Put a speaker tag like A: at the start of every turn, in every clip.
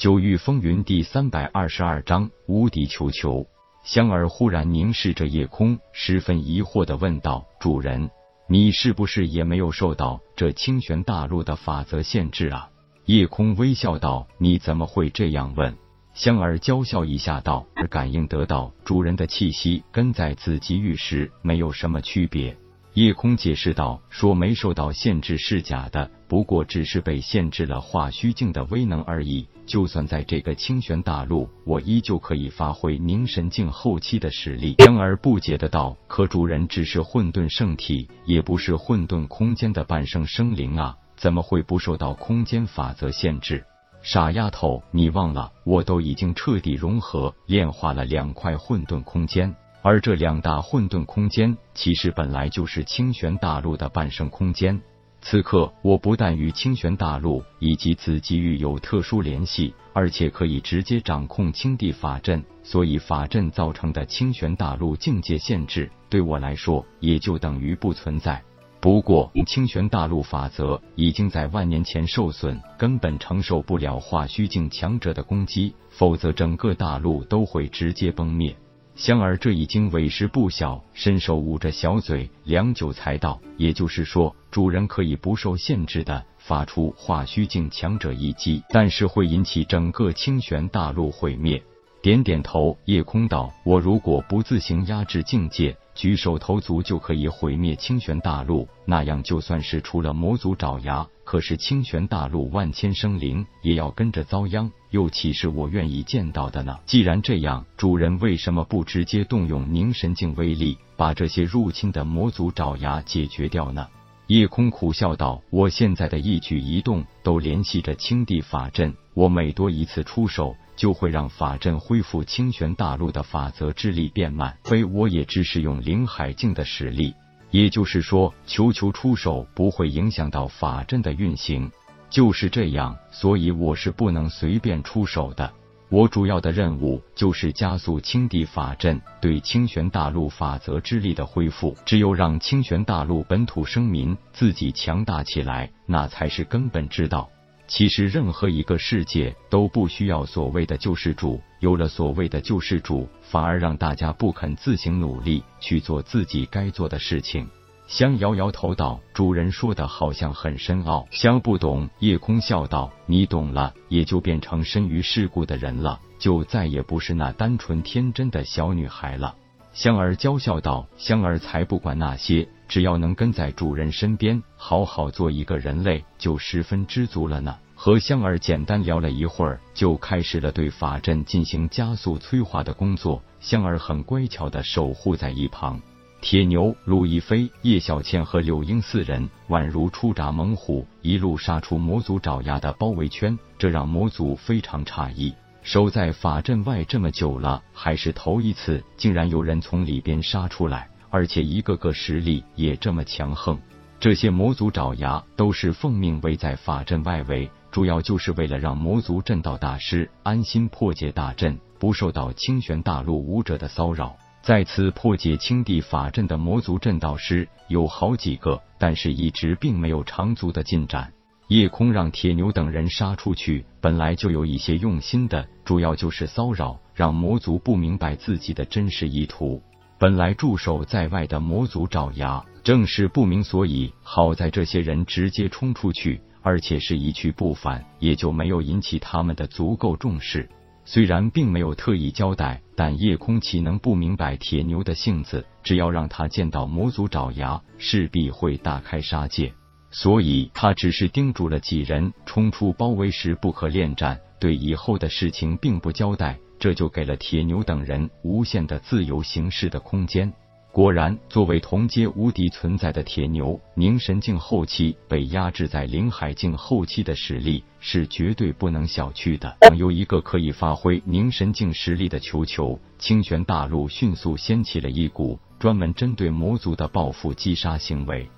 A: 九域风云第三百二十二章无敌球球。香儿忽然凝视着夜空，十分疑惑的问道：“主人，你是不是也没有受到这清玄大陆的法则限制啊？”夜空微笑道：“你怎么会这样问？”香儿娇笑一下道：“感应得到主人的气息，跟在紫极域时没有什么区别。”夜空解释道：“说没受到限制是假的，不过只是被限制了化虚境的威能而已。就算在这个清玄大陆，我依旧可以发挥凝神境后期的实力。”香儿不解的道：“可主人只是混沌圣体，也不是混沌空间的半生生灵啊，怎么会不受到空间法则限制？”傻丫头，你忘了，我都已经彻底融合炼化了两块混沌空间。而这两大混沌空间，其实本来就是清玄大陆的半生空间。此刻，我不但与清玄大陆以及紫极域有特殊联系，而且可以直接掌控青帝法阵，所以法阵造成的清玄大陆境界限制，对我来说也就等于不存在。不过，清玄大陆法则已经在万年前受损，根本承受不了化虚境强者的攻击，否则整个大陆都会直接崩灭。香儿这已经委实不小，伸手捂着小嘴，良久才道：“也就是说，主人可以不受限制的发出化虚境强者一击，但是会引起整个清玄大陆毁灭。”点点头，夜空道：“我如果不自行压制境界。”举手投足就可以毁灭清玄大陆，那样就算是除了魔族爪牙，可是清玄大陆万千生灵也要跟着遭殃，又岂是我愿意见到的呢？既然这样，主人为什么不直接动用凝神境威力，把这些入侵的魔族爪牙解决掉呢？夜空苦笑道：“我现在的一举一动都联系着青帝法阵，我每多一次出手。”就会让法阵恢复清玄大陆的法则之力变慢，非我也只是用灵海境的实力，也就是说，球球出手不会影响到法阵的运行。就是这样，所以我是不能随便出手的。我主要的任务就是加速清帝法阵对清玄大陆法则之力的恢复。只有让清玄大陆本土生民自己强大起来，那才是根本之道。其实，任何一个世界都不需要所谓的救世主。有了所谓的救世主，反而让大家不肯自行努力去做自己该做的事情。香摇摇头道：“主人说的好像很深奥。”香不懂。夜空笑道：“你懂了，也就变成身于世故的人了，就再也不是那单纯天真的小女孩了。”香儿娇笑道：“香儿才不管那些。”只要能跟在主人身边，好好做一个人类，就十分知足了呢。和香儿简单聊了一会儿，就开始了对法阵进行加速催化的工作。香儿很乖巧的守护在一旁。铁牛、陆亦飞、叶小倩和柳英四人宛如出闸猛虎，一路杀出魔族爪牙的包围圈，这让魔族非常诧异。守在法阵外这么久了，还是头一次，竟然有人从里边杀出来。而且一个个实力也这么强横，这些魔族爪牙都是奉命围在法阵外围，主要就是为了让魔族阵道大师安心破解大阵，不受到清玄大陆武者的骚扰。再次破解青帝法阵的魔族阵道师有好几个，但是一直并没有长足的进展。夜空让铁牛等人杀出去，本来就有一些用心的，主要就是骚扰，让魔族不明白自己的真实意图。本来驻守在外的魔族爪牙正是不明所以，好在这些人直接冲出去，而且是一去不返，也就没有引起他们的足够重视。虽然并没有特意交代，但夜空岂能不明白铁牛的性子？只要让他见到魔族爪牙，势必会大开杀戒，所以他只是叮嘱了几人，冲出包围时不可恋战，对以后的事情并不交代。这就给了铁牛等人无限的自由行事的空间。果然，作为同阶无敌存在的铁牛，凝神境后期被压制在灵海境后期的实力是绝对不能小觑的。有一个可以发挥凝神境实力的球球，清玄大陆迅速掀起了一股专门针对魔族的报复击杀行为。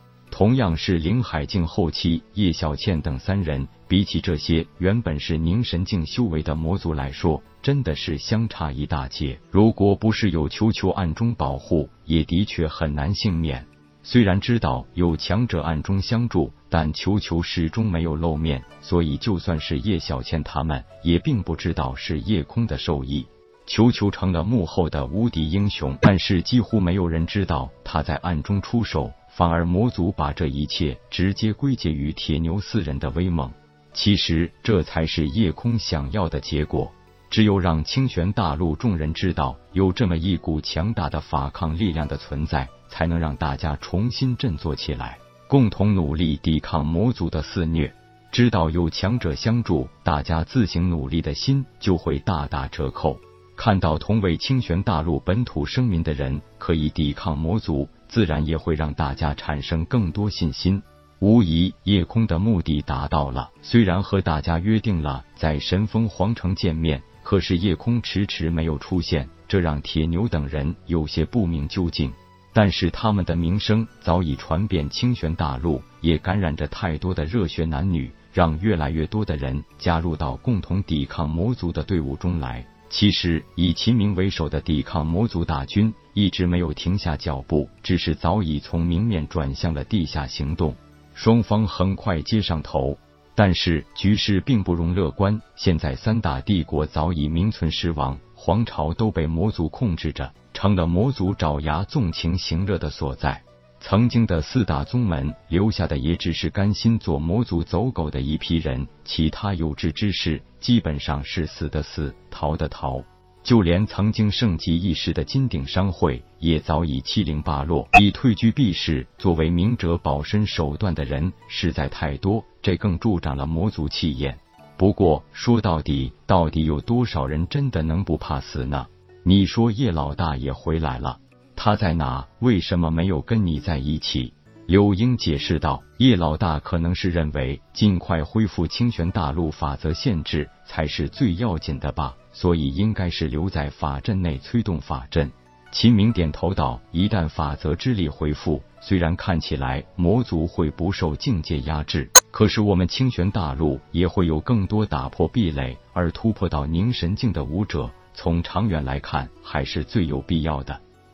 A: 同样是灵海境后期，叶小倩等三人比起这些原本是凝神境修为的魔族来说，真的是相差一大截。如果不是有球球暗中保护，也的确很难幸免。虽然知道有强者暗中相助，但球球始终没有露面，所以就算是叶小倩他们，也并不知道是叶空的授意。球球成了幕后的无敌英雄，但是几乎没有人知道他在暗中出手，反而魔族把这一切直接归结于铁牛四人的威猛。其实这才是夜空想要的结果。只有让清玄大陆众人知道有这么一股强大的反抗力量的存在，才能让大家重新振作起来，共同努力抵抗魔族的肆虐。知道有强者相助，大家自行努力的心就会大打折扣。看到同为清玄大陆本土生民的人可以抵抗魔族，自然也会让大家产生更多信心。无疑，夜空的目的达到了。虽然和大家约定了在神风皇城见面，可是夜空迟迟没有出现，这让铁牛等人有些不明究竟。但是他们的名声早已传遍清玄大陆，也感染着太多的热血男女，让越来越多的人加入到共同抵抗魔族的队伍中来。其实，以秦明为首的抵抗魔族大军一直没有停下脚步，只是早已从明面转向了地下行动。双方很快接上头，但是局势并不容乐观。现在三大帝国早已名存实亡，皇朝都被魔族控制着，成了魔族爪牙纵情行乐的所在。曾经的四大宗门留下的也只是甘心做魔族走狗的一批人，其他有志之士基本上是死的死，逃的逃。就连曾经盛极一时的金鼎商会，也早已七零八落。以退居避世作为明哲保身手段的人实在太多，这更助长了魔族气焰。不过说到底，到底有多少人真的能不怕死呢？你说叶老大也回来了。他在哪？为什么没有跟你在一起？柳英解释道：“叶老大可能是认为尽快恢复清玄大陆法则限制才是最要紧的吧，所以应该是留在法阵内催动法阵。”秦明点头道：“一旦法则之力恢复，虽然看起来魔族会不受境界压制，可是我们清玄大陆也会有更多打破壁垒而突破到凝神境的武者。从长远来看，还是最有必要的。”